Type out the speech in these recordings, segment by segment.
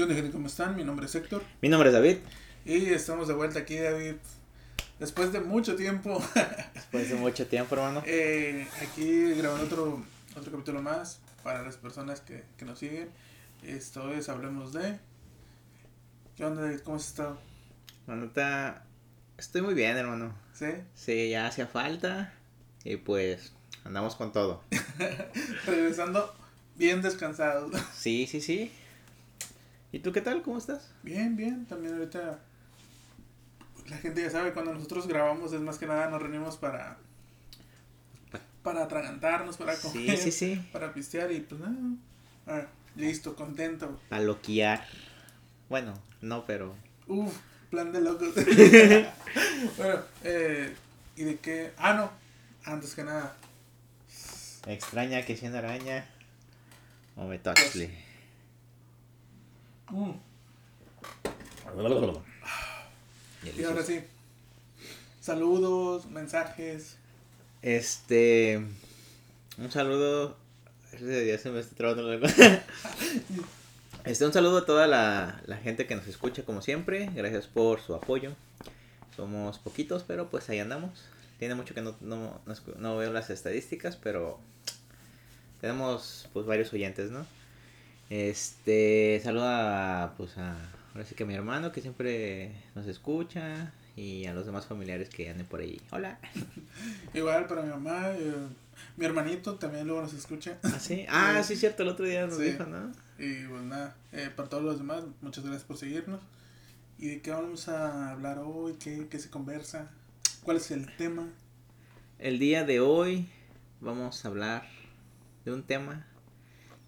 ¿Qué onda, gente? ¿Cómo están? Mi nombre es Héctor. Mi nombre es David. Y estamos de vuelta aquí, David. Después de mucho tiempo. Después de mucho tiempo, hermano. eh, aquí grabando otro, otro capítulo más para las personas que, que nos siguen. Esto es Hablemos de. ¿Qué onda, David? ¿Cómo has estado? La neta, estoy muy bien, hermano. ¿Sí? Sí, ya hacía falta. Y pues, andamos con todo. Regresando bien descansados. Sí, sí, sí. ¿Y tú qué tal? ¿Cómo estás? Bien, bien. También ahorita la gente ya sabe, cuando nosotros grabamos es más que nada nos reunimos para para atragantarnos, para comer, sí, sí. para pistear y pues nada. ah, listo, contento. Para loquear. Bueno, no, pero. Uf, plan de locos. bueno, eh, ¿y de qué? Ah, no. Antes que nada. Extraña que siendo araña. O me toxle. Mm, y ahora sí. Saludos, mensajes. Este. Un saludo. Ya se me está trabando la lengua. Este, un saludo a toda la, la gente que nos escucha como siempre. Gracias por su apoyo. Somos poquitos, pero pues ahí andamos. Tiene mucho que no, no, no escu- no veo las estadísticas, pero tenemos pues varios oyentes, ¿no? Este, saluda pues a, ahora sí que a mi hermano que siempre nos escucha y a los demás familiares que anden por ahí. Hola. Igual para mi mamá. eh, mi hermanito también luego nos escucha. ¿Ah, sí? Ah, sí, cierto, el otro día nos Sí. dijo, ¿no? Y pues nada, eh, para todos los demás, muchas gracias por seguirnos. ¿Y de qué vamos a hablar hoy? ¿Qué, qué se conversa? ¿Cuál es el tema? El día de hoy vamos a hablar de un tema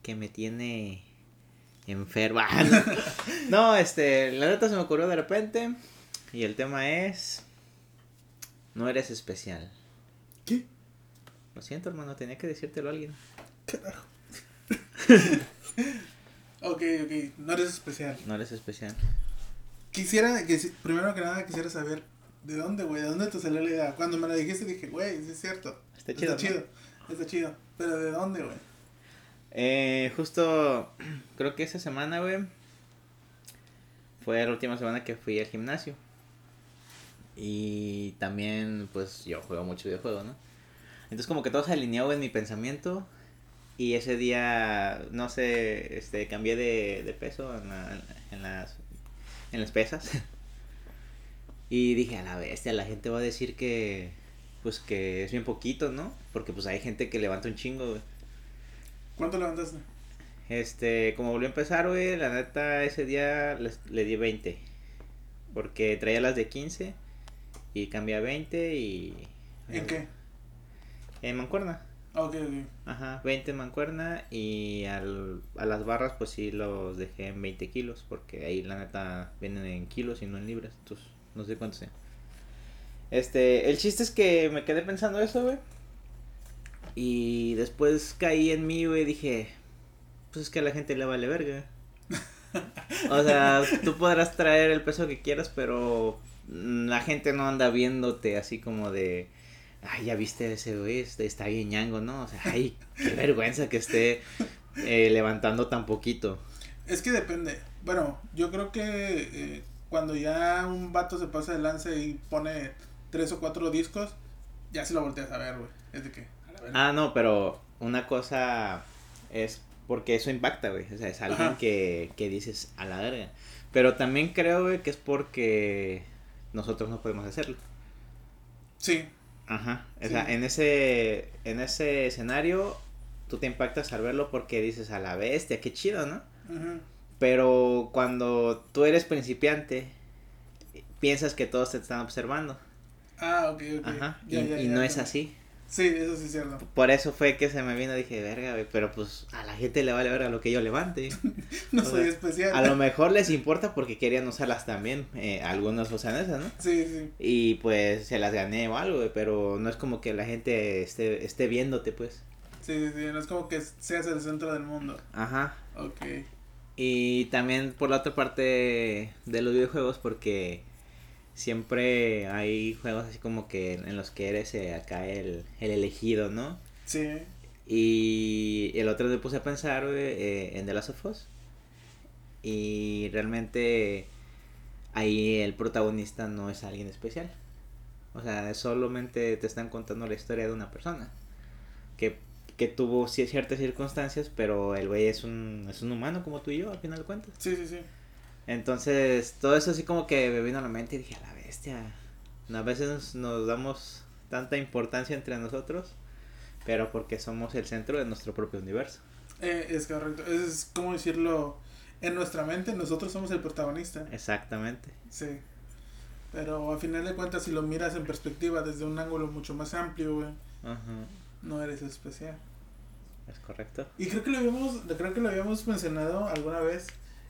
que me tiene enferma. no, este, la neta se me ocurrió de repente y el tema es no eres especial. ¿Qué? Lo siento, hermano, tenía que decírtelo a alguien. Carajo. ok, ok, no eres especial. No eres especial. Quisiera, que, si- primero que nada, quisiera saber de dónde, güey, de dónde te salió la idea. Cuando me la dijiste dije, güey, sí es cierto. Está chido. Está ¿no? chido, está chido. Pero ¿de dónde, güey? Eh, justo creo que esa semana, güey, fue la última semana que fui al gimnasio. Y también, pues, yo juego mucho videojuego, ¿no? Entonces como que todo se alineó en mi pensamiento. Y ese día, no sé, este, cambié de, de peso en, la- en las, en las pesas. Y dije, a la bestia, la gente va a decir que, pues, que es bien poquito, ¿no? Porque, pues, hay gente que levanta un chingo, güey. ¿Cuánto levantaste? Este, como volvió a empezar, güey, la neta ese día les- le di 20. Porque traía las de 15 y cambié a 20 y... ¿En qué? En mancuerna. Ah, Ok, ok. Ajá, 20 en mancuerna y al, a las barras pues sí los dejé en 20 kilos. Porque ahí la neta vienen en kilos y no en libras. Entonces, no sé cuánto sea. Este, el chiste es que me quedé pensando eso, güey. Y después caí en mí, güey, dije, pues es que a la gente le vale verga. O sea, tú podrás traer el peso que quieras, pero la gente no anda viéndote así como de, ay, ya viste ese güey, este está bien ñango, ¿no? O sea, ay, qué vergüenza que esté eh, levantando tan poquito. Es que depende. Bueno, yo creo que eh, cuando ya un vato se pasa de lance y pone tres o cuatro discos, ya se lo volteas a ver, güey. Es de que. Ah, no, pero una cosa es porque eso impacta, güey. O sea, es alguien Ajá. que, que dices a la verga. Pero también creo, güey, que es porque nosotros no podemos hacerlo. Sí, Ajá. O Sí. sea, en ese, en ese escenario, tú te impactas al verlo porque dices a la bestia, qué chido, ¿no? ujú. Pero cuando tú eres principiante, piensas que todos te están observando. Ah, ok, ok. Ajá. Ya, y ya, y ya, no es así. Sí, eso sí es cierto. Por eso fue que se me vino, dije, verga, güey, pero pues a la gente le vale verga lo que yo levante. No O soy sea, especial. A lo mejor les importa porque querían usarlas también, eh, algunas usan esas, ¿no? Sí, sí. Y pues se las gané o algo, güey, pero no es como que la gente esté, esté viéndote, pues. Sí, sí, sí. No es como que seas el centro del mundo. Ajá. Ok. Y también por la otra parte de los videojuegos porque siempre hay juegos así como que en los que eres eh, acá el, el elegido, ¿no? Sí. Y el otro día me puse a pensar eh, en The Last of Us. y realmente ahí el protagonista no es alguien especial. O sea, solamente te están contando la historia de una persona que, que tuvo ciertas circunstancias, pero el güey es un, es un humano como tú y yo, al final de cuentas. Sí, sí, sí. Entonces, todo eso así como que me vino a la mente y dije, a la bestia. A veces nos, nos damos tanta importancia entre nosotros, pero porque somos el centro de nuestro propio universo. Eh, es correcto. Es como decirlo, en nuestra mente nosotros somos el protagonista. Exactamente. Sí. Pero a final de cuentas, si lo miras en perspectiva desde un ángulo mucho más amplio, güey, no eres especial. es correcto. Y creo que lo habíamos, creo que lo habíamos mencionado alguna vez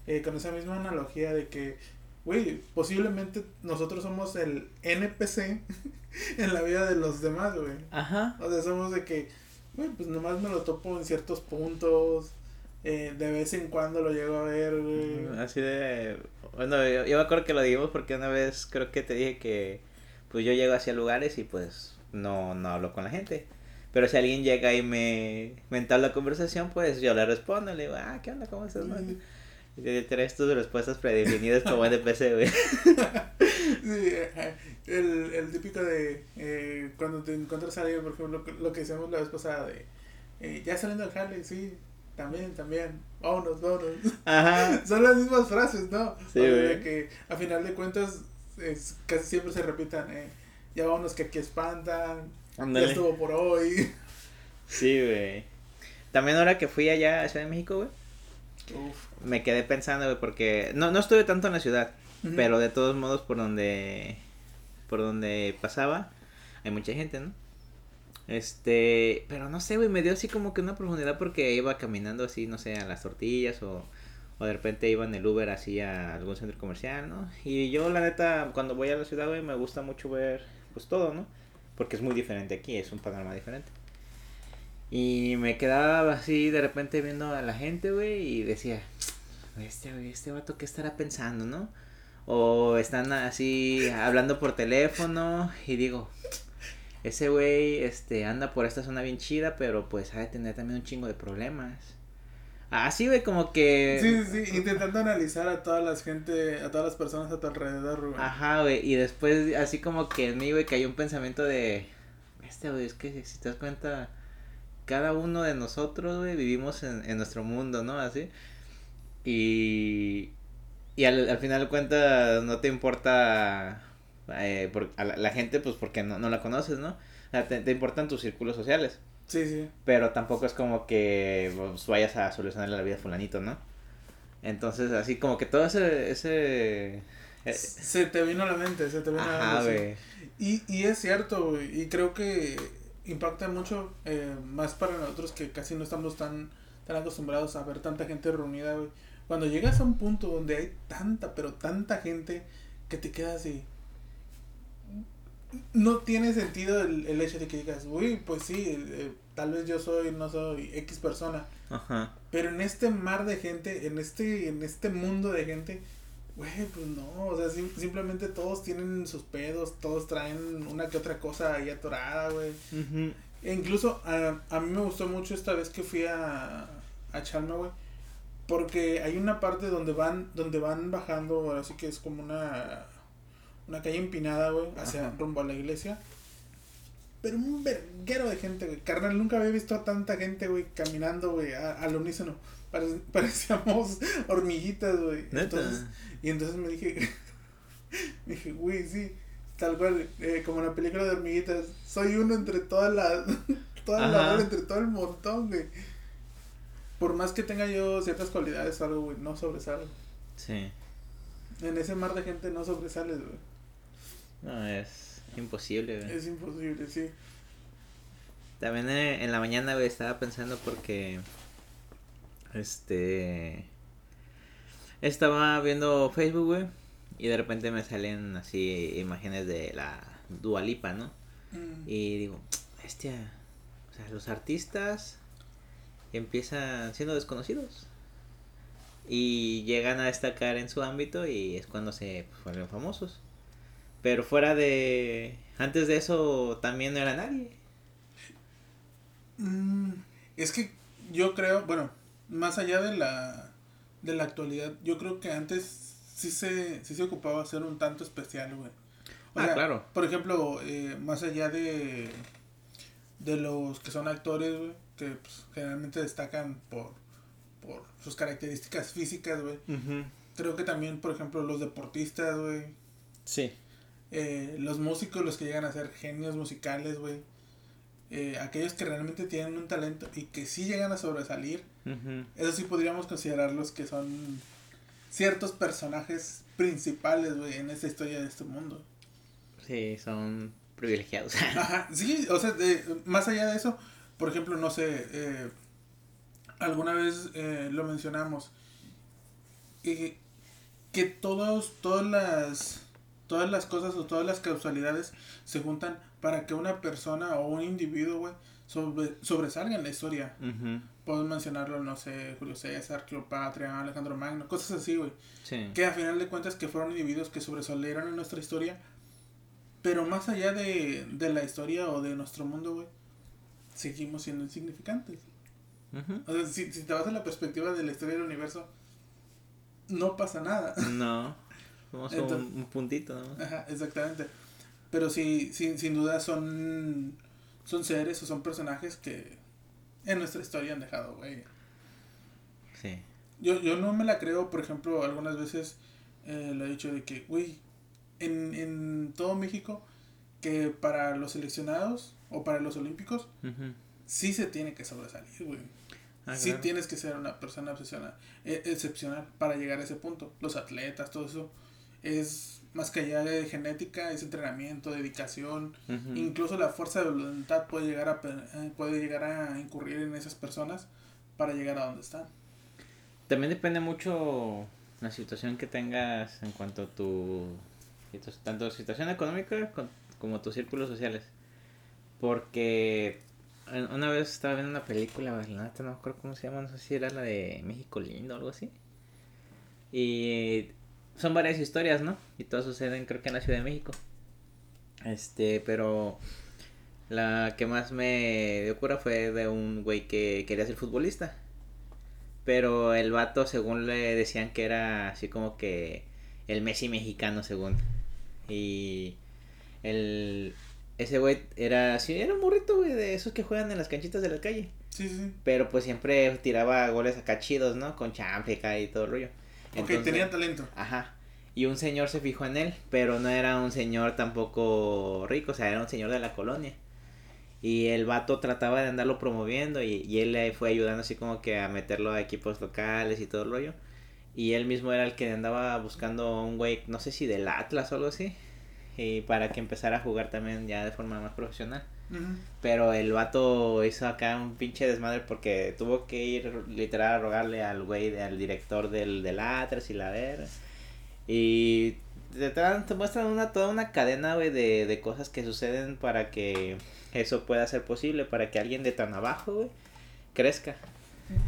eh, con esa misma analogía de que, güey, posiblemente nosotros somos el NPC en la vida de los demás, güey. Ajá. O sea, somos de que, güey, pues nomás me lo topo en ciertos puntos, eh, de vez en cuando lo llego a ver, güey. Así de... Bueno, yo, yo me acuerdo que lo dijimos porque una vez creo que te dije que pues yo llego hacia lugares y pues no, no hablo con la gente. Pero si alguien llega y me, me entabla conversación, pues yo le respondo, le digo, ah, ¿qué onda? ¿Cómo estás? man?" Traes tus respuestas predefinidas como NPC, güey. Sí, ajá. el, el típico de eh, cuando te encuentras a alguien, por ejemplo, lo, que- lo que decíamos la vez pasada de eh, ya saliendo del jale, sí, también, también, vámonos, vámonos. Ajá. Son las mismas frases, ¿no? Sí, O sea, güey. que a final de cuentas es, casi siempre se repitan, eh, ya vámonos que aquí espantan, ya Ándale. estuvo por hoy. Sí, güey. También ahora que fui allá a Ciudad de México, güey, Uf. Me quedé pensando, güey, porque no, no estuve tanto en la ciudad, pero de todos modos por donde por donde pasaba hay mucha gente, ¿no? Este, pero no sé, güey, me dio así como que una profundidad porque iba caminando así, no sé, a las tortillas o, o de repente iba en el Uber así a algún centro comercial, ¿no? Y yo la neta cuando voy a la ciudad, güey, me gusta mucho ver pues todo, ¿no? Porque es muy diferente aquí, es un panorama diferente. Y me quedaba así de repente viendo a la gente, güey, y decía, este, güey, este vato, ¿qué estará pensando, no? O están así hablando por teléfono y digo, ese güey, este, anda por esta zona bien chida, pero pues ha de tener también un chingo de problemas. Así, güey, como que... Sí, sí, sí, intentando analizar a todas las gente, a todas las personas a tu alrededor, güey. Ajá, güey, y después así como que en mí, güey, cayó un pensamiento de, este, güey, es que si te das cuenta, cada uno de nosotros, güey, vivimos en, en nuestro mundo, ¿no? Así. Y, y al, al final de cuentas no te importa eh, por, a la, la gente, pues porque no, no la conoces, ¿no? O sea, te, te importan tus círculos sociales, Sí, sí. pero tampoco es como que pues, vayas a solucionarle la vida a fulanito, ¿no? Entonces, así como que todo ese... ese eh, Se te vino a la mente, se te vino a la mente. Y, y es cierto, güey, y creo que impacta mucho, eh, más para nosotros que casi no estamos tan, tan acostumbrados a ver tanta gente reunida, güey. Cuando llegas a un punto donde hay tanta, pero tanta gente que te quedas así. No tiene sentido el, el hecho de que digas, uy, pues sí, eh, tal vez yo soy, no soy X persona. Ajá. Pero en este mar de gente, en este, en este mundo de gente, güey, pues no, o sea, sim- simplemente todos tienen sus pedos, todos traen una que otra cosa ahí atorada, güey. E incluso a, a mí me gustó mucho esta vez que fui a, a Chalma, güey, porque hay una parte donde van, donde van bajando, así que es como una, una calle empinada, güey, hacia Ajá. rumbo a la iglesia. Pero un verguero de gente, güey. Carnal, nunca había visto a tanta gente, güey, caminando, güey, al unísono. Pare- parecíamos hormiguitas, güey. Entonces, y entonces me dije, me dije, güey, sí, tal cual, eh, como en la película de hormiguitas, soy uno entre todas las, toda la entre todo el montón, güey. Por más que tenga yo ciertas cualidades o algo, güey, no sobresalgo. Sí. En ese mar de gente no sobresales, güey. No, es imposible, güey. Es imposible, sí. También eh, en la mañana, güey, estaba pensando porque. Este. Estaba viendo Facebook, güey. Y de repente me salen así imágenes de la Dualipa, ¿no? Mm. Y digo, hostia. O sea, los artistas empiezan siendo desconocidos. Y llegan a destacar en su ámbito y es cuando se pues, vuelven famosos. Pero fuera de. Antes de eso también no era nadie. Mm, es que yo creo, bueno, más allá de la de la actualidad, yo creo que antes sí se, sí se ocupaba hacer un tanto especial, güey. O Ah, sea, claro. Por ejemplo, eh, más allá de, de los que son actores, güey, que pues, generalmente destacan por, por sus características físicas, güey. Creo que también, por ejemplo, los deportistas, güey. Sí. Eh, los músicos, los que llegan a ser genios musicales, güey. eh, aquellos que realmente tienen un talento y que sí llegan a sobresalir. Eso sí podríamos considerarlos que son ciertos personajes principales, güey, en esta historia de este mundo. Sí, son privilegiados. Ajá, sí, o sea, de- más allá de eso, por ejemplo, no sé, eh, alguna vez eh, lo mencionamos, que todos, todas las, todas las cosas o todas las causalidades se juntan para que una persona o un individuo, güey, sobre, sobresalga en la historia. Ujú. Podemos mencionarlo, no sé, Julio César, Cleopatra, Alejandro Magno, cosas así, güey. Sí. Que a final de cuentas que fueron individuos que sobresalieron en nuestra historia. Pero más allá de, de la historia o de nuestro mundo, güey, seguimos siendo insignificantes. O sea, si, si te vas a la perspectiva de la historia del universo, no pasa nada. No. Un, Entonces- un puntito, ¿no? Ajá, exactamente. Pero sí, sí, sin duda son, son seres o son personajes que en nuestra historia han dejado, güey. Sí. Yo, yo no me la creo, por ejemplo, algunas veces eh, lo he dicho de que, güey, en, en todo México, que para los seleccionados o para los olímpicos, sí se tiene que sobresalir, güey. Ah, sí claro. tienes que ser una persona obsesionada, eh, excepcional para llegar a ese punto. Los atletas, todo eso, es más que allá de genética, es entrenamiento, dedicación, incluso la fuerza de voluntad puede llegar a, eh, puede llegar a incurrir en esas personas para llegar a donde están. También depende mucho la situación que tengas en cuanto a tu tanto situación económica con- como tus círculos sociales. Porque una vez estaba viendo una película, no me acuerdo cómo se llama, no sé si era la de México Lindo o algo así. Y son varias historias, ¿no? Y todas suceden creo que en la Ciudad de México. Este, pero la que más me dio cura fue de un güey que quería ser futbolista. Pero el vato, según le decían que era así como que el Messi mexicano, según. Y el ese güey era así, era un burrito, güey, de esos que juegan en las canchitas de la calle. Sí, sí, sí. Pero pues siempre tiraba goles acá chidos, ¿no? Con champica y todo el rollo. Ok, tenía talento. Ajá. Y un señor se fijó en él, pero no era un señor tampoco rico, o sea, era un señor de la colonia. Y el vato trataba de andarlo promoviendo y, y él le fue ayudando así como que a meterlo a equipos locales y todo el rollo. Y él mismo era el que andaba buscando un güey, no sé si del Atlas o algo así, y para que empezara a jugar también ya de forma más profesional. Ujú. Pero el vato hizo acá un pinche desmadre porque tuvo que ir literal a rogarle al güey, al director del, del y la ver. Y te, te muestran una, toda una cadena, güey, de, de cosas que suceden para que eso pueda ser posible, para que alguien de tan abajo, güey, crezca.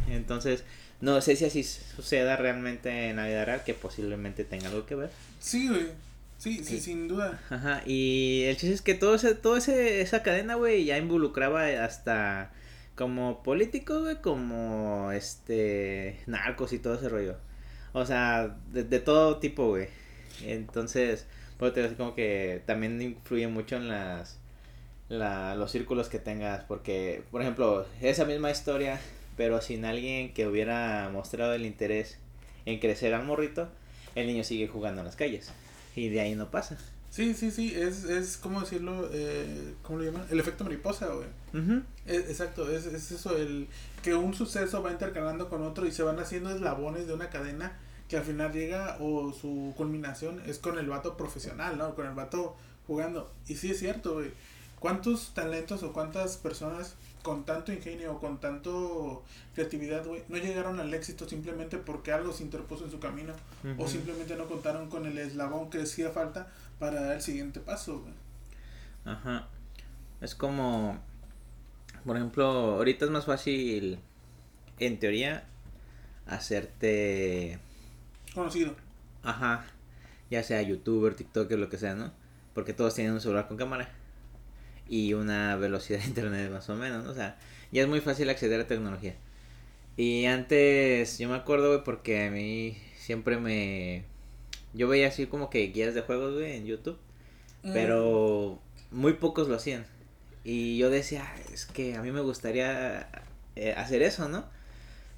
Entonces, no sé si así suceda realmente en la vida real, que posiblemente tenga algo que ver. Sí, güey. Sí, sí, Sí. sin duda. Ajá, y el chiste es que todo ese, todo ese, esa cadena, güey, ya involucraba hasta como políticos, güey, como este narcos y todo ese rollo. O sea, de, de todo tipo, güey. Entonces, pues te como que también influye mucho en las la, los círculos que tengas, porque, por ejemplo, esa misma historia, pero sin alguien que hubiera mostrado el interés en crecer al morrito, el niño sigue jugando en las calles. Y de ahí no pasa. Sí, sí, sí. Es, es ¿cómo decirlo? Eh, ¿Cómo lo llaman? El efecto mariposa, güey. Ujú. Es- exacto, es, es eso, el que un suceso va intercalando con otro y se van haciendo eslabones de una cadena que al final llega o su culminación es con el vato profesional, ¿no? Con el vato jugando. Y sí es cierto, güey. ¿Cuántos talentos o cuántas personas con tanto ingenio o con tanto creatividad, güey, no llegaron al éxito simplemente porque algo se interpuso en su camino o simplemente no contaron con el eslabón que hacía falta para dar el siguiente paso, güey? Ajá. Es como, por ejemplo, ahorita es más fácil, en teoría, hacerte, Conocido. ajá, ya sea youtuber, tiktoker, lo que sea, ¿no? Porque todos tienen un celular con cámara y una velocidad de internet más o menos, ¿no? O sea, ya es muy fácil acceder a tecnología. Y antes, yo me acuerdo, güey, porque a mí siempre me... Yo veía así como que guías de juegos, güey, en YouTube. Mm. Pero muy pocos lo hacían. Y yo decía, "Ah, es que a mí me gustaría eh, hacer eso, ¿no?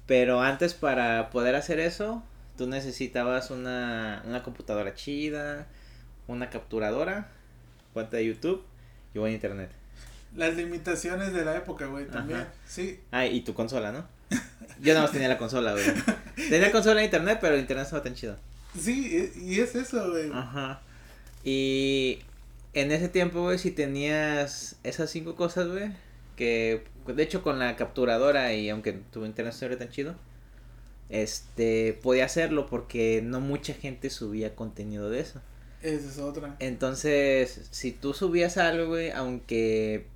Pero antes para poder hacer eso, tú necesitabas una, una computadora chida, una capturadora, cuenta de YouTube y buen internet. Las limitaciones de la época, güey, también. Ajá. Sí. Ah, y tu consola, ¿no? Yo nada más tenía la consola, güey. Tenía consola e internet, pero el internet estaba tan chido. Sí, y y es eso, güey. Ajá. Y en ese tiempo, güey, si tenías esas cinco cosas, güey, que de hecho con la capturadora y aunque tu internet no era tan chido, este, podía hacerlo porque no mucha gente subía contenido de eso. Esa es otra. Entonces, si tú subías algo, güey, aunque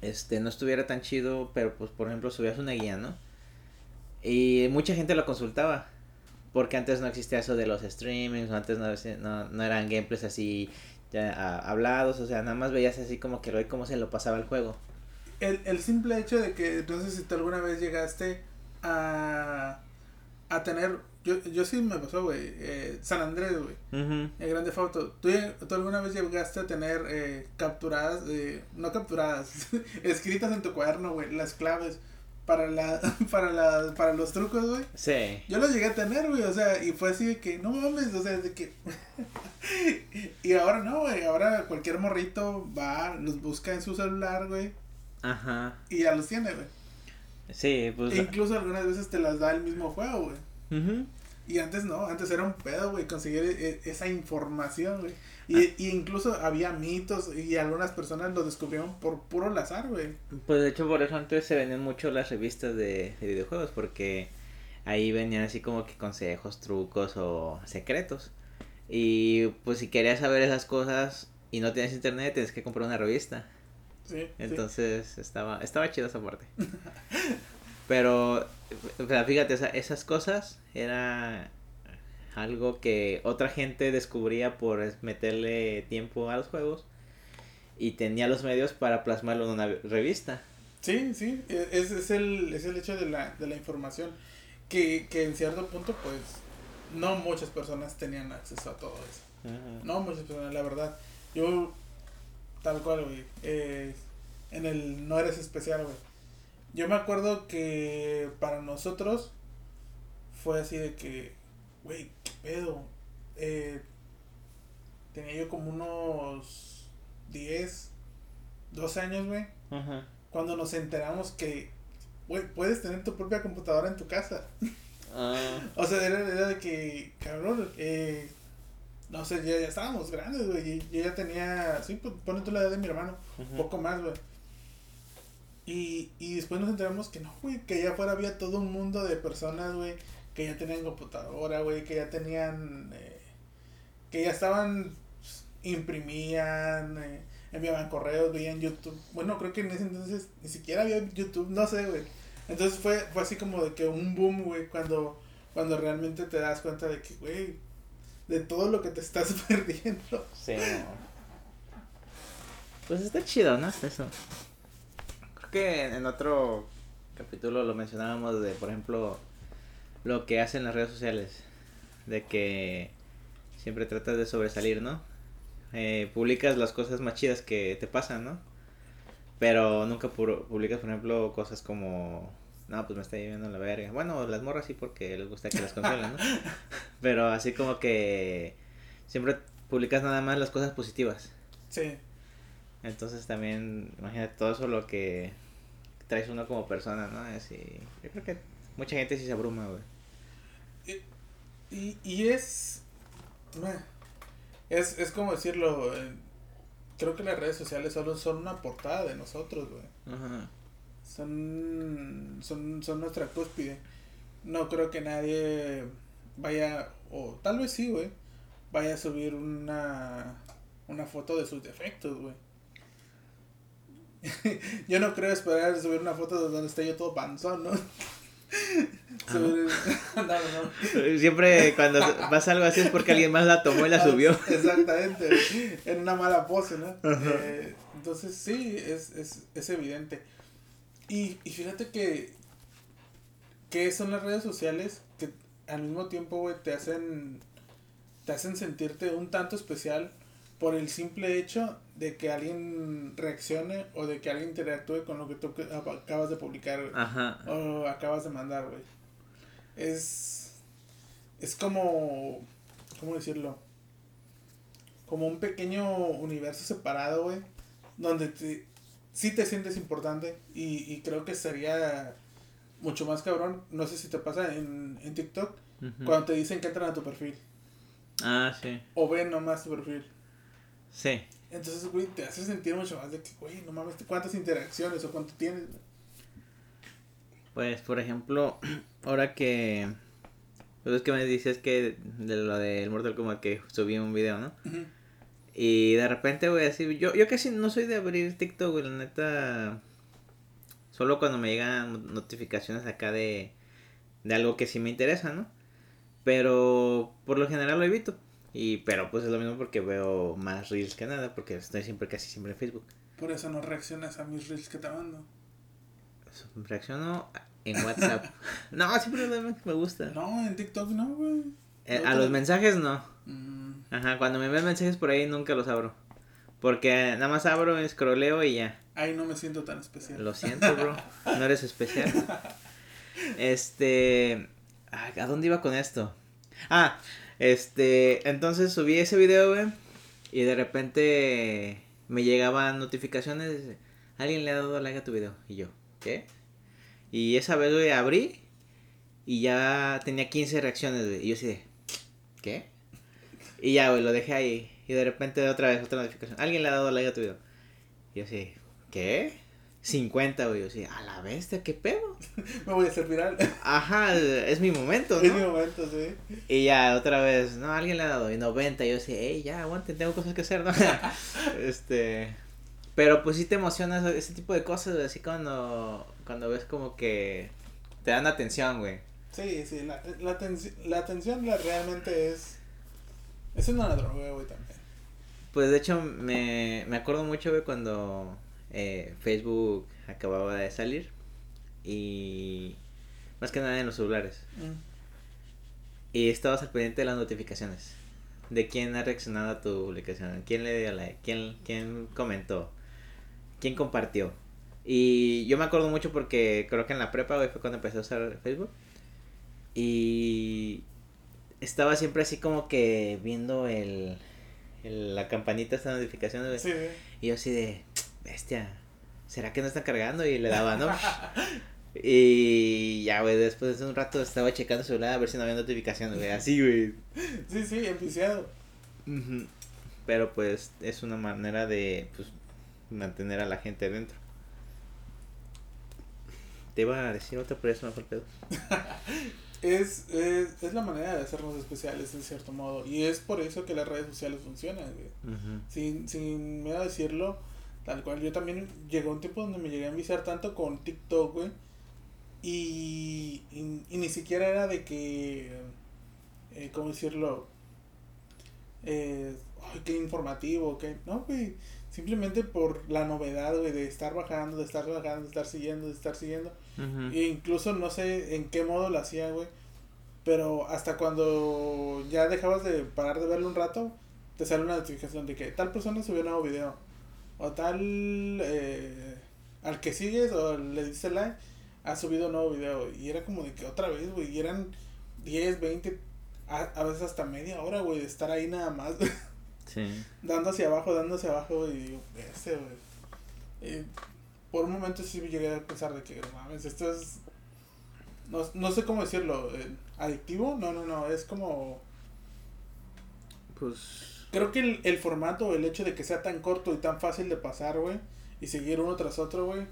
este no estuviera tan chido, pero pues por ejemplo subías una guía, ¿no? Y mucha gente lo consultaba. Porque antes no existía eso de los streamings, antes no, no, no eran gameplays así ya hablados, o sea, nada más veías así como que lo cómo se lo pasaba el juego. El, el simple hecho de que, no sé si tú alguna vez llegaste a, a tener, yo, yo sí me pasó, güey, eh, San Andrés, güey, Ujú. el Grande Foto. ¿Tú, ¿Tú alguna vez llegaste a tener eh, capturadas, eh, no capturadas, escritas en tu cuaderno, güey, las claves para, la, para, la, para los trucos, güey? Sí. Yo lo llegué a tener, güey, o sea, y fue así de que, no mames, o sea, de que... y ahora no, güey, ahora cualquier morrito va, los busca en su celular, güey, Ajá. y ya los tiene, güey. Sí, pues. E incluso algunas veces te las da el mismo juego, güey. Ujú. Y antes no, antes era un pedo, güey, conseguir e- esa información, güey. Y, y incluso había mitos y algunas personas lo descubrieron por puro azar, güey. Pues de hecho por eso antes se venían mucho las revistas de, de videojuegos porque ahí venían así como que consejos, trucos o secretos. Y pues si querías saber esas cosas y no tienes internet tienes que comprar una revista. Sí, sí. Entonces estaba estaba chido esa parte. Pero o sea, fíjate, esa- esas cosas era algo que otra gente descubría por meterle tiempo a los juegos y tenía los medios para plasmarlo en una revista. Sí, sí, e- es, es, el, es el hecho de la, de la información. Que, que en cierto punto, pues, no muchas personas tenían acceso a todo eso. Ajá. No muchas personas, la verdad. Yo, tal cual, güey. eh, en el No Eres Especial, güey. Yo me acuerdo que para nosotros fue así de que, güey, qué pedo. Eh, tenía yo como unos 10, 12 años, güey. Ajá. Cuando nos enteramos que, güey, puedes tener tu propia computadora en tu casa. Ah, O sea, era, era de que, cabrón, eh, no sé, ya, ya estábamos grandes, güey. Yo ya tenía, sí, pues, pone tú la edad de mi hermano, un ujú. poco más, güey. Y, y después nos enteramos que no, güey, que allá afuera había todo un mundo de personas, güey, que ya tenían computadora, güey, que ya tenían, eh, que ya estaban, pues, imprimían, eh, enviaban correos, veían YouTube. Bueno, creo que en ese entonces ni siquiera había YouTube, no sé, güey. Entonces fue, fue así como de que un boom, güey, cuando, cuando realmente te das cuenta de que, güey, de todo lo que te estás perdiendo. Sí. Pues está chido, ¿no? Eso. Que en otro capítulo lo mencionábamos de, por ejemplo, lo que hacen las redes sociales. De que siempre tratas de sobresalir, ¿no? Eh, publicas las cosas más chidas que te pasan, ¿no? Pero nunca pu- publicas, por ejemplo, cosas como... No, pues me está llevando la verga. Bueno, las morras sí porque les gusta que las consuelen, ¿no? Pero así como que siempre publicas nada más las cosas positivas. Sí, Entonces también, imagínate todo eso lo que traes uno como persona, ¿no? Así, yo creo que mucha gente sí se abruma, güey. y, y es, meh, es, es como decirlo, eh, creo que las redes sociales solo son una portada de nosotros, güey. Ajá. Son, son, son nuestra cúspide. No creo que nadie vaya, o tal vez sí, güey, vaya a subir una, una foto de sus defectos, güey. yo no creo esperar subir una foto de donde esté yo todo panzón, ¿no? Ah, Subir- no, no, no. Siempre cuando pasa algo así es porque alguien más la tomó y la subió. Exactamente, en una mala pose, ¿no? Eh, entonces sí, es, es, es evidente. Y, y fíjate que ¿qué son las redes sociales que al mismo tiempo, güey, te hacen, te hacen sentirte un tanto especial por el simple hecho de que alguien reaccione o de que alguien interactúe con lo que tú acabas de publicar o acabas de mandar, güey. Es, es como, ¿cómo decirlo? Como un pequeño universo separado, güey, donde te, sí te sientes importante y, y creo que sería mucho más cabrón. No sé si te pasa en, en TikTok, cuando te dicen que entran a tu perfil. Ah, sí. O ven nomás tu perfil. Sí. Entonces, güey, te hace sentir mucho más de que, güey, no mames, ¿cuántas interacciones o cuánto tienes? Pues, por ejemplo, ahora que... Pues es que me dices que de lo del Mortal Kombat que subí un video, ¿no? Y de repente, voy a decir, yo, yo casi no soy de abrir TikTok, güey, la neta... Solo cuando me llegan notificaciones acá de, de algo que sí me interesa, ¿no? Pero por lo general lo evito. Y, pero pues es lo mismo porque veo más reels que nada, porque estoy siempre, casi siempre en Facebook. Por eso no reaccionas a mis reels que te mando. Reacciono en WhatsApp. no, siempre me gusta. No, en TikTok no, güey. Eh, a los mensajes no. Mm. Ajá, cuando me ven mensajes por ahí nunca los abro. Porque nada más abro, escroleo y ya. Ahí no me siento tan especial. Lo siento, bro. No eres especial. Este. ¿A dónde iba con esto? Ah, este. Entonces subí ese video, güey. Y de repente me llegaban notificaciones. Alguien le ha dado like a tu video. Y yo, ¿qué? Y esa vez, güey, abrí. Y ya tenía 15 reacciones. Y yo así de, ¿qué? Y ya, güey, lo dejé ahí. Y de repente otra vez, otra notificación. Alguien le ha dado like a tu video. Y yo así, ¿qué? 50, güey. Yo así, a la bestia, ¿qué pedo? Me voy a hacer viral. Ajá, es mi momento, ¿no? Es mi momento, sí. Y ya, otra vez, no, alguien le ha dado. Y 90, y yo así, hey, ya, aguante, tengo cosas que hacer, ¿no? este. Pero pues sí te emociona ese tipo de cosas, güey. Así cuando, cuando ves como que te dan atención, güey. Sí, sí, la, la, la atención la, realmente es. Es una droga, güey, también. Pues de hecho, me, me acuerdo mucho, güey, cuando eh, Facebook acababa de salir y más que nada en los celulares. Mm. Y estabas al pendiente de las notificaciones. De quién ha reaccionado a tu publicación, quién le dio like, quién, quién comentó, quién compartió. Y yo me acuerdo mucho porque creo que en la prepa, fue cuando empecé a usar Facebook. Y estaba siempre así como que viendo el, la campanita, esta notificación. Y yo así de, bestia, ¿será que no está cargando? Y le daba, ¿no? y ya, güey, después de un rato estaba checando su celular a ver si no había notificaciones, güey, así, güey. Sí, sí, enviciado. Pero pues es una manera de, pues, mantener a la gente dentro. Te iba a decir otra, pero eso me fue el pedo. es, es, es, la manera de hacernos especiales, en cierto modo. Y es por eso que las redes sociales funcionan, güey. sin, sin miedo a decirlo, Tal cual, yo también llegó un tiempo donde me llegué a enviciar tanto con TikTok, güey. Y, y, ni siquiera era de que, eh, ¿cómo decirlo? Eh, ay, qué informativo, qué... No, güey. Simplemente por la novedad, güey, de estar bajando, de estar bajando, de estar siguiendo, de estar siguiendo. E incluso no sé en qué modo lo hacía, güey. Pero hasta cuando ya dejabas de parar de verlo un rato, te sale una notificación de que tal persona subió un nuevo video o tal eh, al que sigues o le dices like, ha subido un nuevo video. Y era como de que otra vez, güey, y eran 10, 20, a, veces hasta media hora, güey, de estar ahí nada más. Sí. dando hacia abajo, dando hacia abajo, y digo, ese, güey. por un momento sí llegué a pensar de que, mames, esto es. No, no sé cómo decirlo. Eh, ¿Adictivo? No, no, no. Es como. Pues Creo que el, el formato, el hecho de que sea tan corto y tan fácil de pasar, güey, y seguir uno tras otro, güey,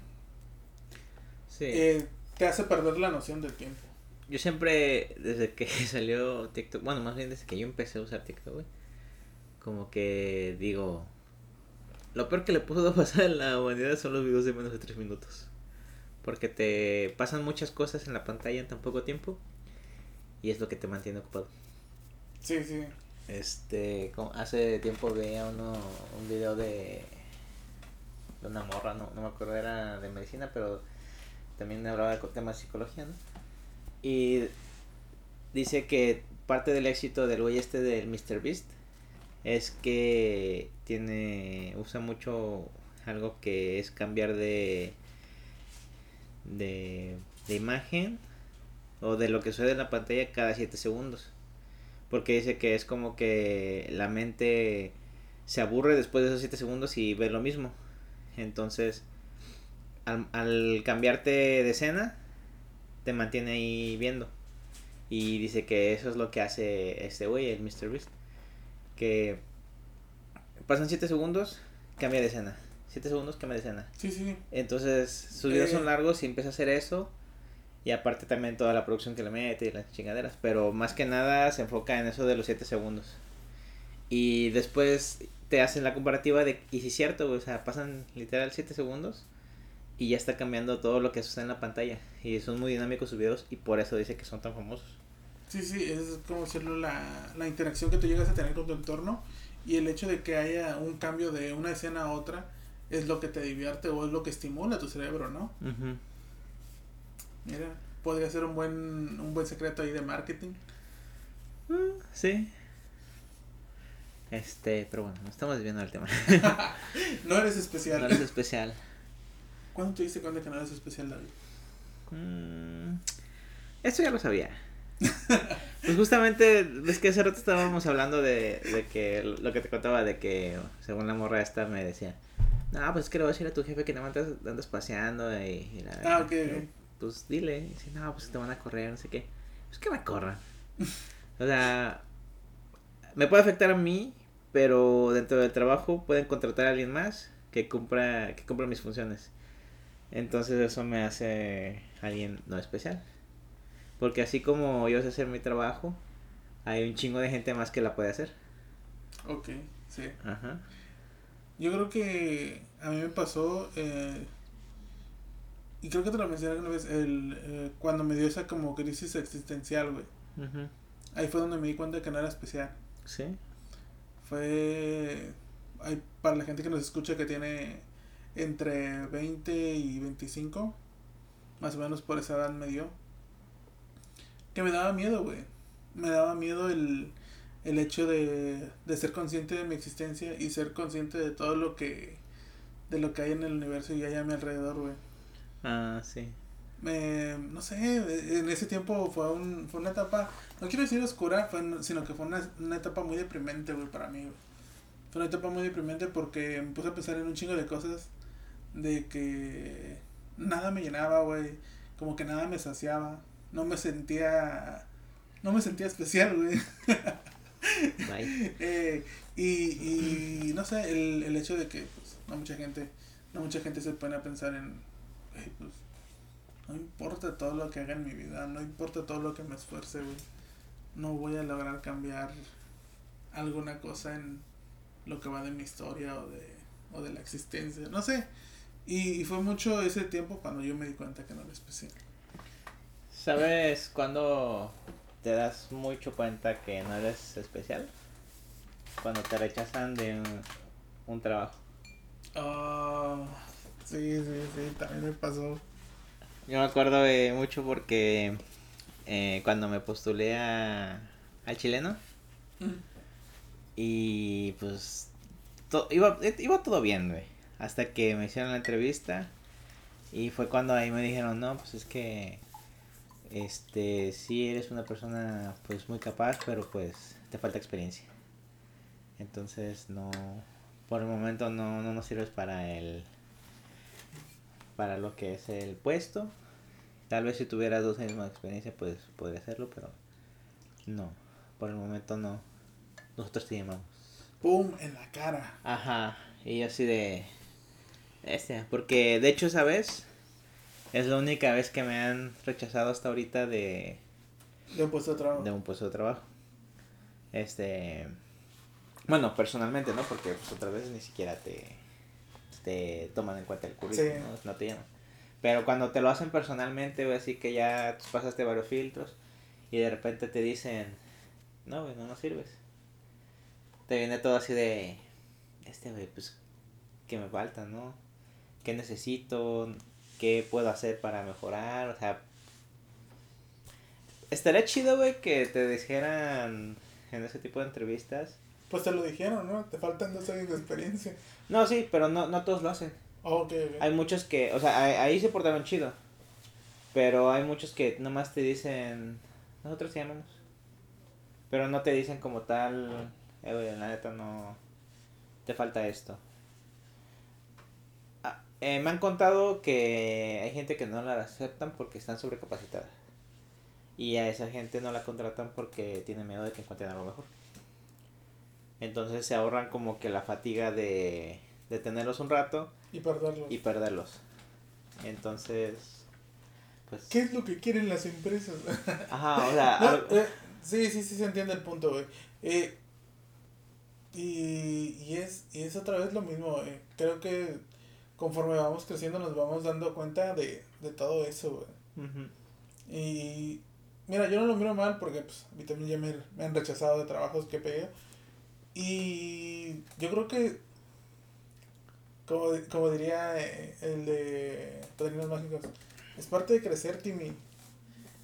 sí. Eh, te hace perder la noción del tiempo. Yo siempre, desde que salió TikTok, bueno, más bien desde que yo empecé a usar TikTok, güey, como que digo, lo peor que le pudo pasar a la humanidad son los videos de menos de tres minutos. Porque te pasan muchas cosas en la pantalla en tan poco tiempo y es lo que te mantiene ocupado. Sí, sí. Este, hace tiempo veía uno, un video de, una morra, no, no me acuerdo, era de medicina, pero también hablaba de temas de psicología, ¿no? Y dice que parte del éxito del güey este del Mr. Beast es que tiene usa mucho algo que es cambiar de de, de imagen o de lo que sucede en la pantalla cada 7 segundos. Porque dice que es como que la mente se aburre después de esos 7 segundos y ve lo mismo. Entonces, al, al cambiarte de escena, te mantiene ahí viendo. Y dice que eso es lo que hace este güey, el Mr. Beast. Que pasan 7 segundos, cambia de escena. 7 segundos, cambia de escena. Sí, sí. Entonces, sus videos Eh. son largos y empieza a hacer eso. Y aparte también toda la producción que le mete y las chingaderas. Pero más que nada se enfoca en eso de los 7 segundos. Y después te hacen la comparativa de, y si es cierto, o sea, pasan literal 7 segundos. Y ya está cambiando todo lo que sucede en la pantalla. Y son muy dinámicos sus videos y por eso dice que son tan famosos. Sí, sí, es como decirlo, la, la interacción que tú llegas a tener con tu entorno y el hecho de que haya un cambio de una escena a otra es lo que te divierte o es lo que estimula tu cerebro, ¿no? Mira, podría ser un buen, un buen secreto ahí de marketing. Sí. Este, pero bueno, no estamos desviando del tema. No eres especial. No es especial. ¿Cuándo te diste cuenta que no eres especial, David? Mm, eso ya lo sabía. Pues justamente, ves que hace rato estábamos hablando de, de que lo que te contaba de que según la morra esta me decía, no, pues es que le voy a decir a tu jefe que no andas, andas paseando y, y la- Ah, ok, ok. Pues dile, y dice, no, pues te van a correr, no sé qué. Pues que me corran. o sea, me puede afectar a mí, pero dentro del trabajo pueden contratar a alguien más que cumpla, que cumpla mis funciones. Entonces eso me hace alguien no especial. Porque así como yo sé hacer mi trabajo, hay un chingo de gente más que la puede hacer. Ok, sí. Ajá. Yo creo que a mí me pasó, eh, y creo que te lo mencioné alguna vez, el, eh, cuando me dio esa como crisis existencial, güey. Ahí fue donde me di cuenta que no era especial. Sí. Fue, hay, para la gente que nos escucha que tiene entre 20 y 25, más o menos por esa edad me dio, que me daba miedo, güey. Me daba miedo el, el hecho de, de ser consciente de mi existencia y ser consciente de todo lo que, de lo que hay en el universo y hay a mi alrededor, güey. Ah, sí. Me, no sé, en ese tiempo fue, un, fue una etapa, no quiero decir oscura, fue, sino que fue una, una etapa muy deprimente, güey, para mí, güey. Fue una etapa muy deprimente porque me puse a pensar en un chingo de cosas de que nada me llenaba, güey, como que nada me saciaba, no me sentía, no me sentía especial, güey. Eh, y, y no sé, el, el hecho de que pues, no mucha gente, no mucha gente se pone a pensar en, "Güey, pues, no importa todo lo que haga en mi vida, no importa todo lo que me esfuerce, güey, no voy a lograr cambiar alguna cosa en lo que va de mi historia o de, o de la existencia, no sé. Y, y fue mucho ese tiempo cuando yo me di cuenta que no era especial. ¿Sabes cuándo te das mucho cuenta que no eres especial? Cuando te rechazan de un, un trabajo. Ah, sí, sí, sí, también me pasó. Yo me acuerdo eh, mucho porque eh, cuando me postulé a, al chileno y pues to- iba, iba todo bien, güey. Hasta que me hicieron la entrevista y fue cuando ahí me dijeron, no, pues es que este sí eres una persona pues muy capaz, pero pues te falta experiencia. Entonces no, por el momento no, no nos sirves para el, para lo que es el puesto. Tal vez si tuvieras dos años más de experiencia pues podría hacerlo, pero no, por el momento no. Nosotros te llamamos. ¡Pum! En la cara. Ajá, y yo así de... Este, porque de hecho esa vez es la única vez que me han rechazado hasta ahorita de, De un puesto de trabajo. de un puesto de trabajo. Este... Bueno, personalmente, ¿no? Porque pues, otras veces ni siquiera te, te toman en cuenta el currículum, Sí. ¿no? No te llaman. Pero cuando te lo hacen personalmente, güey, así que ya tú pasaste varios filtros y de repente te dicen, no, güey, no nos sirves. Te viene todo así de, este, güey, pues, ¿qué me falta, no? ¿Qué necesito? ¿Qué puedo hacer para mejorar? O sea, estaría chido, güey, que te dijeran en ese tipo de entrevistas. Pues te lo dijeron, ¿no? Te faltan dos años de experiencia. No, sí, pero no, no todos lo hacen. Oh, ok, ok. Hay muchos que, o sea, ahí, ahí se portaron chido. Pero hay muchos que nomás te dicen, nosotros te llamamos. Pero no te dicen como tal, eh, la neta no, te falta esto. Ah, eh, me han contado que hay gente que no la aceptan porque están sobrecapacitadas. Y a esa gente no la contratan porque tienen miedo de que encuentren algo mejor. Entonces se ahorran como que la fatiga de, de tenerlos un rato Y perderlo. y perderlos. Entonces, pues... ¿Qué es lo que quieren las empresas? Ajá, o sea... No, algo- eh, sí, sí, sí se entiende el punto, güey. Eh, y, y, es, y es otra vez lo mismo, güey. Creo que conforme vamos creciendo nos vamos dando cuenta de, de todo eso, güey. Y mira, yo no lo miro mal porque pues, a mí también ya me, me han rechazado de trabajos que pegué. Y yo creo que, como, como diría eh, el de Padrinos Mágicos, es parte de crecer, Timmy.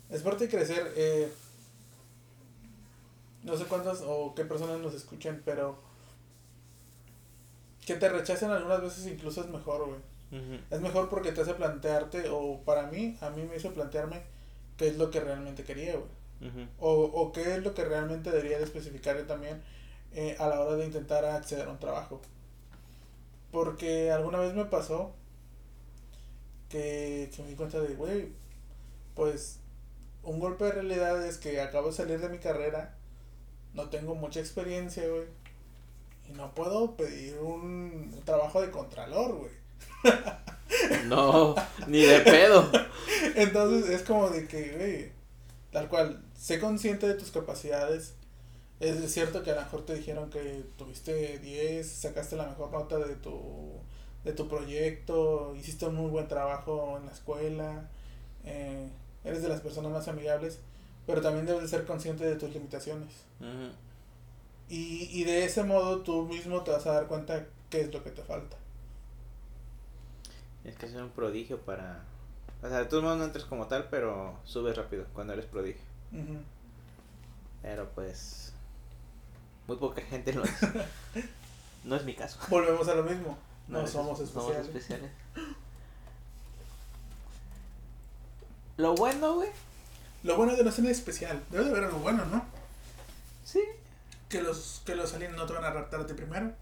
Es parte de crecer. Eh, no sé cuántas o qué personas nos escuchen, pero que te rechacen algunas veces incluso es mejor, güey. Es mejor porque te hace plantearte, o para mí, a mí me hizo plantearme qué es lo que realmente quería, güey. O, o qué es lo que realmente debería de especificar yo también eh, a la hora de intentar acceder a un trabajo. Porque alguna vez me pasó que, que me di cuenta de, güey, pues un golpe de realidad es que acabo de salir de mi carrera, no tengo mucha experiencia, güey. Y no puedo pedir un trabajo de contralor, güey. No, ni de pedo. Entonces es como de que, güey, tal cual, sé consciente de tus capacidades. Es cierto que a lo mejor te dijeron que tuviste 10, sacaste la mejor nota de tu, de tu proyecto, hiciste un muy buen trabajo en la escuela, eh, eres de las personas más amigables, pero también debes de ser consciente de tus limitaciones. Y, y de ese modo tú mismo te vas a dar cuenta qué es lo que te falta. Es que ser un prodigio para... O sea, de todos modos no entres como tal, pero subes rápido cuando eres prodigio. Pero pues... Muy poca gente lo es. No es mi caso. Volvemos a lo mismo, no, somos especiales. especiales. Lo bueno, güey. Lo bueno de no ser especial, debe de haber algo bueno, ¿no? Sí. Que los, que los aliens no te van a raptar a ti primero.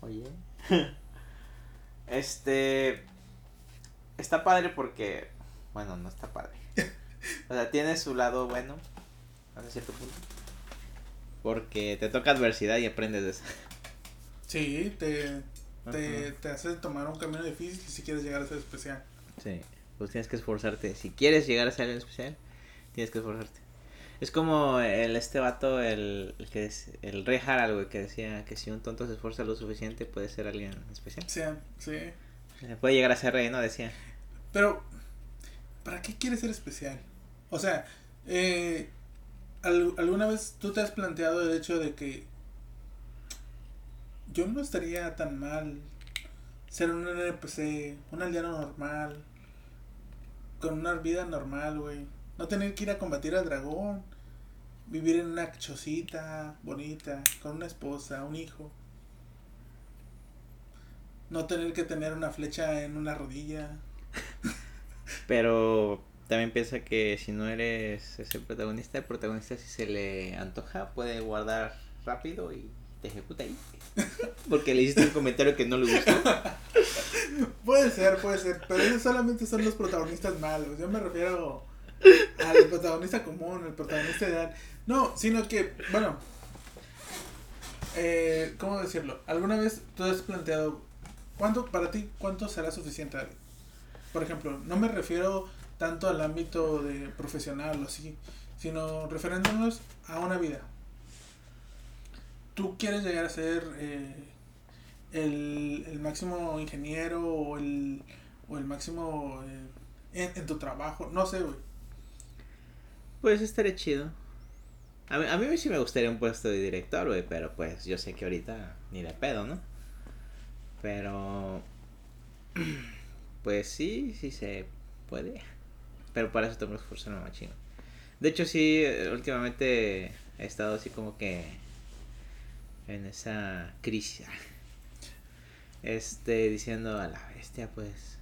Oye. este. Está padre porque. Bueno, no está padre. O sea, tiene su lado bueno. Hasta cierto punto. Porque te toca adversidad y aprendes de eso. Sí, te, te, te hace tomar un camino difícil si quieres llegar a ser especial. Sí. Pues tienes que esforzarte. Si quieres llegar a ser alguien especial, tienes que esforzarte. Es como el este vato, el, el que es el rey Harald, güey, que decía que si un tonto se esfuerza lo suficiente puede ser alguien especial. Sí, sí. Puede llegar a ser rey, ¿no? Decía. Pero, ¿para qué quieres ser especial? O sea, eh, ¿al- ¿alguna vez tú te has planteado el hecho de que yo no estaría tan mal ser un NPC, un aldeano normal, con una vida normal, güey? No tener que ir a combatir al dragón, vivir en una chocita bonita, con una esposa, un hijo. No tener que tener una flecha en una rodilla. Pero también piensa que si no eres ese protagonista, el protagonista si se le antoja puede guardar rápido y te ejecuta ahí. Porque le hiciste un comentario que no le gustó. Puede ser, puede ser, pero esos solamente son los protagonistas malos. Yo me refiero al protagonista común, el protagonista ideal. No, sino que, bueno, eh, ¿cómo decirlo? ¿Alguna vez tú has planteado cuánto, para ti, cuánto será suficiente? Por ejemplo, no me refiero tanto al ámbito de profesional o así, sino refiriéndonos a una vida. ¿Tú quieres llegar a ser eh, el, el máximo ingeniero o el, o el máximo eh, en, en tu trabajo? No sé, güey. Pues estaría chido. A mí, a mí sí me gustaría un puesto de director, güey, pero pues yo sé que ahorita ni de pedo, ¿no? Pero... Pues sí, sí se puede. Pero para eso tengo que esforzarme más chino. De hecho, sí, últimamente he estado así como que en esa crisis. Este, diciendo a la bestia, pues,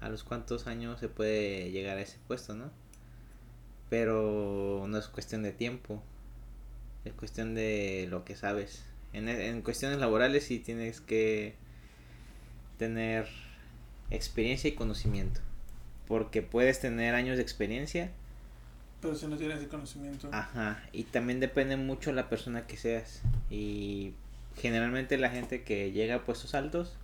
a los cuantos años se puede llegar a ese puesto, ¿no? Pero no es cuestión de tiempo, es cuestión de lo que sabes. En, en cuestiones laborales sí tienes que tener experiencia y conocimiento. Porque puedes tener años de experiencia. Pero si no tienes el conocimiento. Ajá. Y también depende mucho la persona que seas. Y generalmente la gente que llega a puestos altos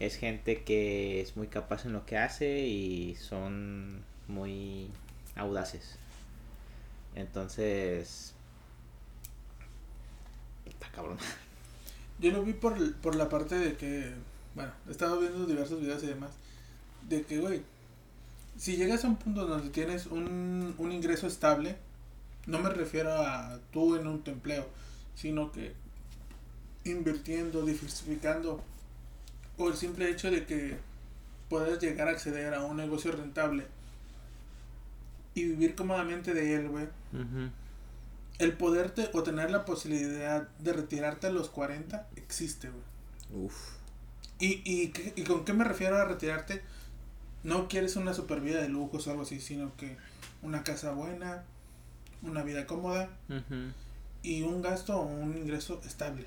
es gente que es muy capaz en lo que hace y son muy audaces. Entonces... Está cabrón. Yo lo vi por, por la parte de que, bueno, he estado viendo diversos videos y demás, de que, güey, si llegas a un punto donde tienes un, un ingreso estable, no me refiero a tú en un empleo, sino que invirtiendo, diversificando, o el simple hecho de que puedas llegar a acceder a un negocio rentable y vivir cómodamente de él, güey. El poderte o tener la posibilidad de retirarte a los 40 existe, güey. Uf. ¿Y, y, ¿Y con qué me refiero a retirarte? No quieres una super vida de lujos o algo así, sino que una casa buena, una vida cómoda y un gasto o un ingreso estable.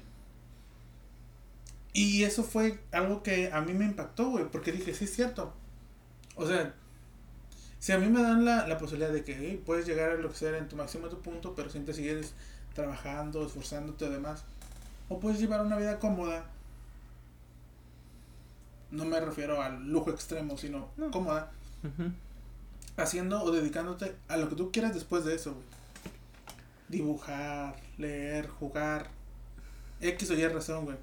Y eso fue algo que a mí me impactó, güey, porque dije, sí es cierto. O sea, si a mí me dan la, la posibilidad de que puedes llegar a lo que sea en tu máximo tu punto, pero siempre sigues trabajando, esforzándote y demás, o puedes llevar una vida cómoda, no me refiero al lujo extremo, sino cómoda, haciendo o dedicándote a lo que tú quieras después de eso, güey. Dibujar, leer, jugar, X o Y razón, güey.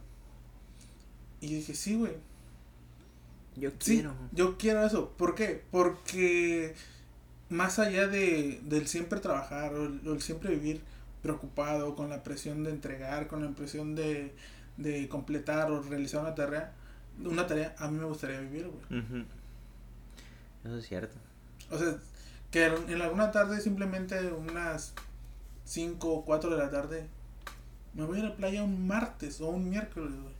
Y dije, sí, güey. Yo quiero. yo quiero eso. ¿Por qué? Porque más allá de, del siempre trabajar o el, siempre vivir preocupado con la presión de entregar, con la presión de, de completar o realizar una tarea, una tarea a mí me gustaría vivir, güey. Eso es cierto. O sea, que en alguna tarde, simplemente unas 5 o 4 de la tarde, me voy a la playa un martes o un miércoles, güey.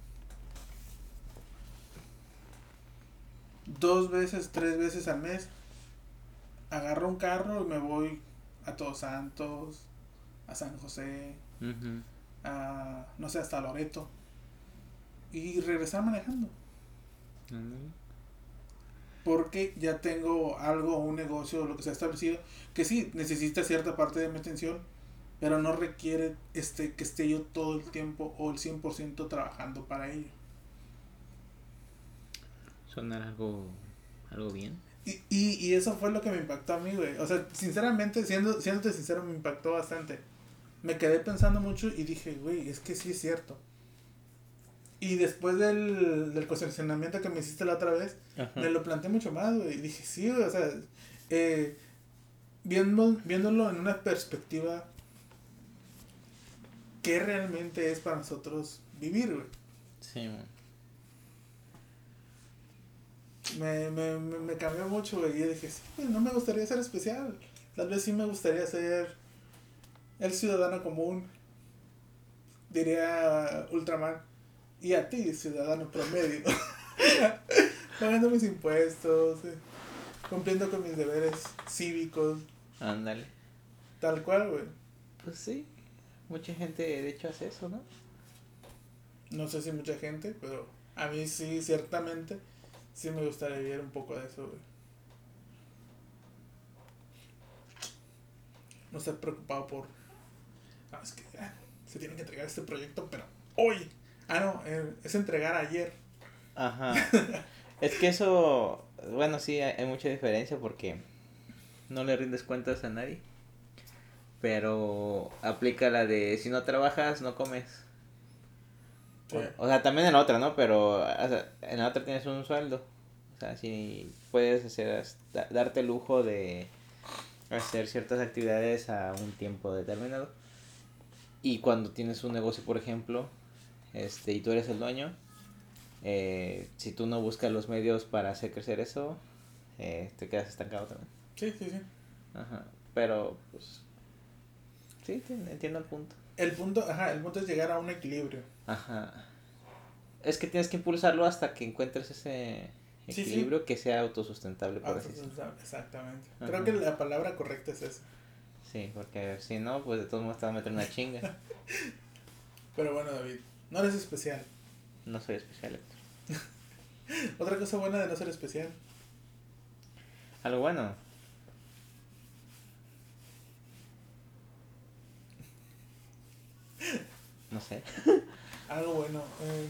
Dos veces, tres veces al mes, agarro un carro y me voy a Todos Santos, a San José, a, no sé, hasta Loreto. Y regresar manejando. Porque ya tengo algo, un negocio, lo que se ha establecido, que sí, necesita cierta parte de mi atención, pero no requiere este, que esté yo todo el tiempo o el 100% trabajando para ello. Sonar algo, algo bien. Y, y, y eso fue lo que me impactó a mí, güey. O sea, sinceramente, siendo, siéndote sincero, me impactó bastante. Me quedé pensando mucho y dije, güey, es que sí es cierto. Y después del, del cuestionamiento que me hiciste la otra vez, me lo planteé mucho más, güey. Y dije, sí, o sea, eh, viendo, viéndolo en una perspectiva, ¿qué realmente es para nosotros vivir, güey? Sí, Me, me, me, cambió mucho, güey. Y dije, sí, no me gustaría ser especial. Tal vez sí me gustaría ser el ciudadano común. Diría Ultraman y a ti, ciudadano promedio, pagando mis impuestos, eh, cumpliendo con mis deberes cívicos. Ándale. Tal cual, güey. Pues sí, mucha gente de hecho hace eso, ¿no? No sé si mucha gente, pero a mí sí, ciertamente, sí me gustaría vivir un poco de eso, güey. No estar preocupado por... Ah, es que ah, se tiene que entregar este proyecto, pero hoy Ah, no, es entregar ayer. Ajá. es que eso, bueno, sí, hay, mucha diferencia porque no le rindes cuentas a nadie. Pero aplica la de si no trabajas, no comes. O, sea, también en la otra, ¿no? Pero en la otra tienes un sueldo. O sea, si puedes hacer, darte el lujo de hacer ciertas actividades a un tiempo determinado. Y cuando tienes un negocio, por ejemplo, este, y tú eres el dueño, eh, si tú no buscas los medios para hacer crecer eso, eh, te quedas estancado también. Sí, sí, sí. Ajá. Pero, pues. Sí, entiendo el punto. El punto, ajá, el punto es llegar a un equilibrio. Ajá. Es que tienes que impulsarlo hasta que encuentres ese equilibrio que sea autosustentable, por autosustentable Exactamente. Creo que la palabra correcta es esa. Sí, porque si no, pues de todos modos te va a meter una chinga. Pero bueno, David, no eres especial. No soy especial, Héctor. Otra cosa buena de no ser especial. Algo bueno. No sé. Algo bueno. Eh.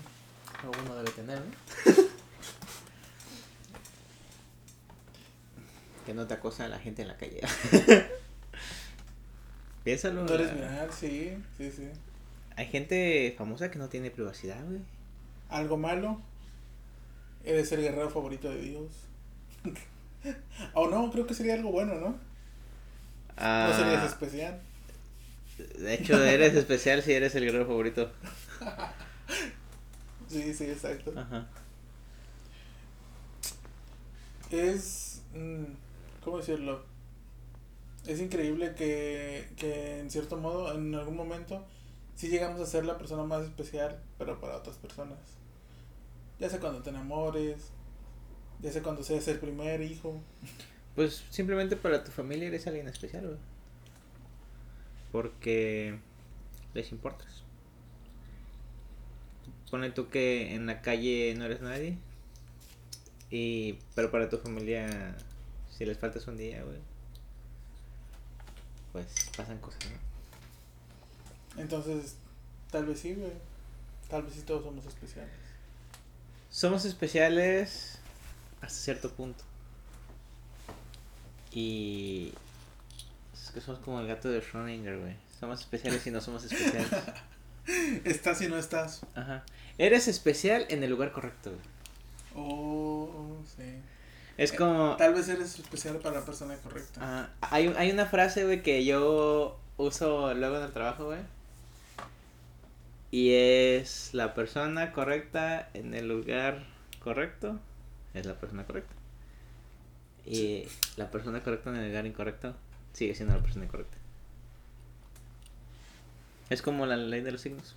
Algo bueno debe tener, ¿no? que no te acosa a la gente en la calle. Piénsalo. No eres mirar, sí, sí, sí. Hay gente famosa que no tiene privacidad, güey. Algo malo. Eres el guerrero favorito de Dios. o no, creo que sería algo bueno, ¿no? Ah, no serías especial. De hecho, eres especial si eres el guerrero favorito. sí, sí, exacto. Ajá. Es. Mm, ¿Cómo decirlo? Es increíble que, que en cierto modo, en algún momento, sí llegamos a ser la persona más especial, pero para otras personas. Ya sea cuando te enamores, ya sea cuando seas el primer hijo. Pues simplemente para tu familia eres alguien especial, güey. Porque les importas. Pone tú que en la calle no eres nadie. Y, pero para tu familia, si les faltas un día, güey, pues pasan cosas, ¿no? Entonces, tal vez sí, güey. Tal vez sí todos somos especiales. Somos especiales hasta cierto punto. Y es que somos como el gato de Schrödinger, güey. Somos especiales y no somos especiales. estás y no estás. Ajá. Eres especial en el lugar correcto, güey. Oh, sí. Es eh, como... Tal vez eres especial para la persona correcta. Ajá. Hay, hay una frase, güey, que yo uso luego en el trabajo, güey. Y es la persona correcta en el lugar correcto. Es la persona correcta. Y la persona correcta en el lugar incorrecto sigue siendo la persona incorrecta. Es como la ley de los signos.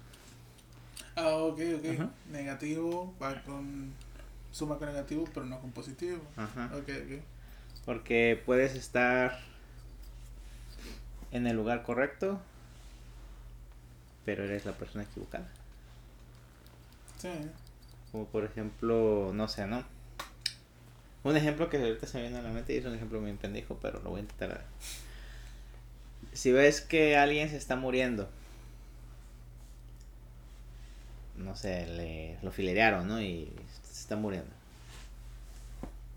Ah, ok, ok. Negativo va con. Suma con negativo, pero no con positivo. Ajá. Ok, ok. Porque puedes estar en el lugar correcto, pero eres la persona equivocada. Sí. Como por ejemplo, no sé, ¿no? Un ejemplo que ahorita se me viene a la mente y es un ejemplo muy pendejo, pero lo voy a intentar. Si ves que alguien se está muriendo no sé, le, lo filerearon, ¿no? Y se está muriendo.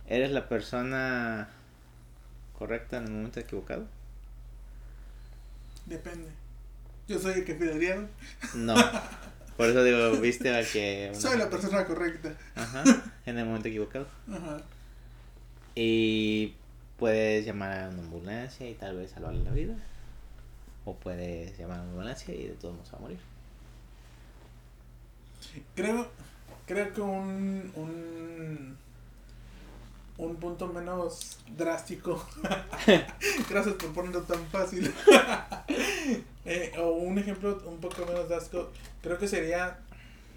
¿Eres la persona correcta en el momento equivocado? Depende. Yo soy el que filerearon. No. Por eso digo, viste a que... Soy la persona correcta. Ajá. En el momento equivocado. Ajá. Y puedes llamar a una ambulancia y tal vez salvarle la vida. O puedes llamar a una ambulancia y de todos modos va a morir. Creo, creo que un, un, un punto menos drástico, gracias por ponerlo tan fácil, eh, o un ejemplo un poco menos drástico, creo que sería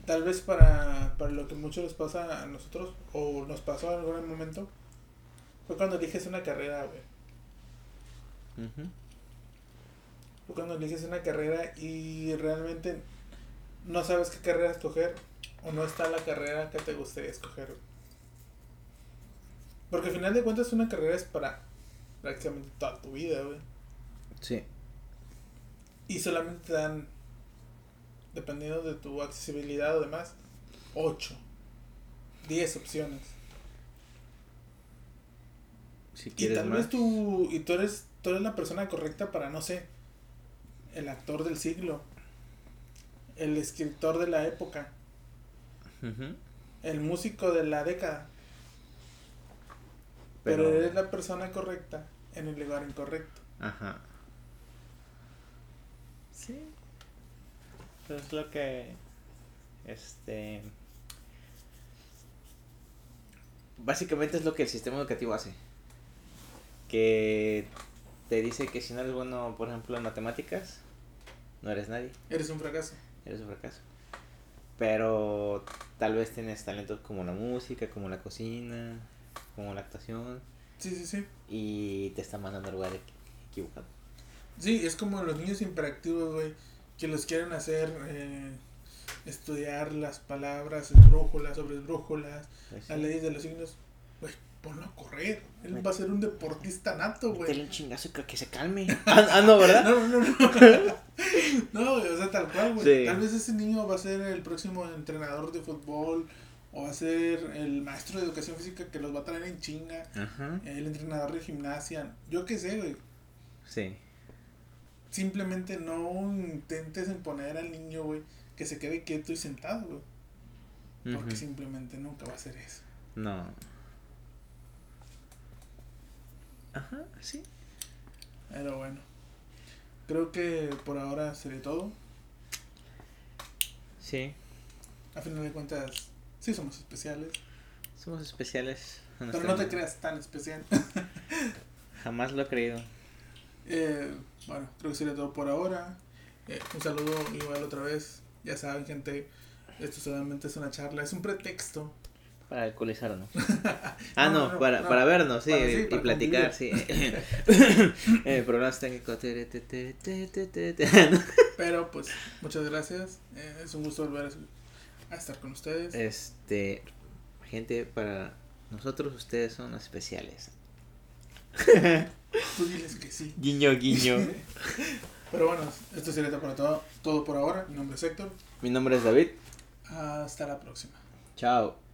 tal vez para, para lo que mucho les pasa a nosotros, o nos pasó en algún momento, fue cuando eliges una carrera, güey. Fue cuando eliges una carrera y realmente no sabes qué carrera escoger o no está la carrera que te gustaría escoger. Porque al final de cuentas una carrera es para prácticamente toda tu vida, güey. Sí. Y solamente te dan, dependiendo de tu accesibilidad o demás, 8, 10 opciones. Si quieres y tal vez tú, y tú eres, tú eres la persona correcta para, no sé, el actor del siglo el escritor de la época, el músico de la década. Pero, eres la persona correcta en el lugar incorrecto. Ajá. Sí. Eso es lo que. Este. Básicamente es lo que el sistema educativo hace. que te dice que si no eres bueno, por ejemplo, en matemáticas, no eres nadie. Eres un fracaso. Eres un fracaso. Pero tal vez tienes talentos como la música, como la cocina, como la actuación. Sí, sí, sí. Y te están mandando al lugar equi- equivocado. Sí, es como los niños hiperactivos, güey, que los quieren hacer eh, estudiar las palabras, esdrújulas, sobre esdrújulas, Pues las sí. leyes de los signos. Güey, ponlo a correr. Él va a ser un deportista nato, güey. un chingazo y creo que se calme. Ah, ah, no, ¿verdad? No, no, no. No, güey, o sea, tal cual, güey. Sí. Tal vez ese niño va a ser el próximo entrenador de fútbol o va a ser el maestro de educación física que los va a traer en chinga, Ajá. el entrenador de gimnasia. Yo qué sé, güey. Sí. Simplemente no intentes imponer al niño, güey, que se quede quieto y sentado, güey. Porque simplemente nunca va a hacer eso. No. Ajá, sí. Pero bueno. Creo que por ahora sería todo. Sí. A final de cuentas, sí somos especiales. Somos especiales. Pero no te creas tan especial. Jamás lo he creído. Eh, bueno, creo que sería todo por ahora. Eh, un saludo igual otra vez. Ya saben, gente, esto solamente es una charla, es un pretexto. Para alcoholizarnos. Ah, No, no, no, para, no. para vernos, sí, Para- sí, y para platicar, sí. eh, problemas técnicos. Pero pues, muchas gracias. Eh, es un gusto volver a, a estar con ustedes. Este, gente, para nosotros ustedes son especiales. Tú diles que sí. Guiño, guiño. Pero bueno, esto sería todo por, todo, todo por ahora. Mi nombre es Héctor. Mi nombre es David. Hasta la próxima. Chao.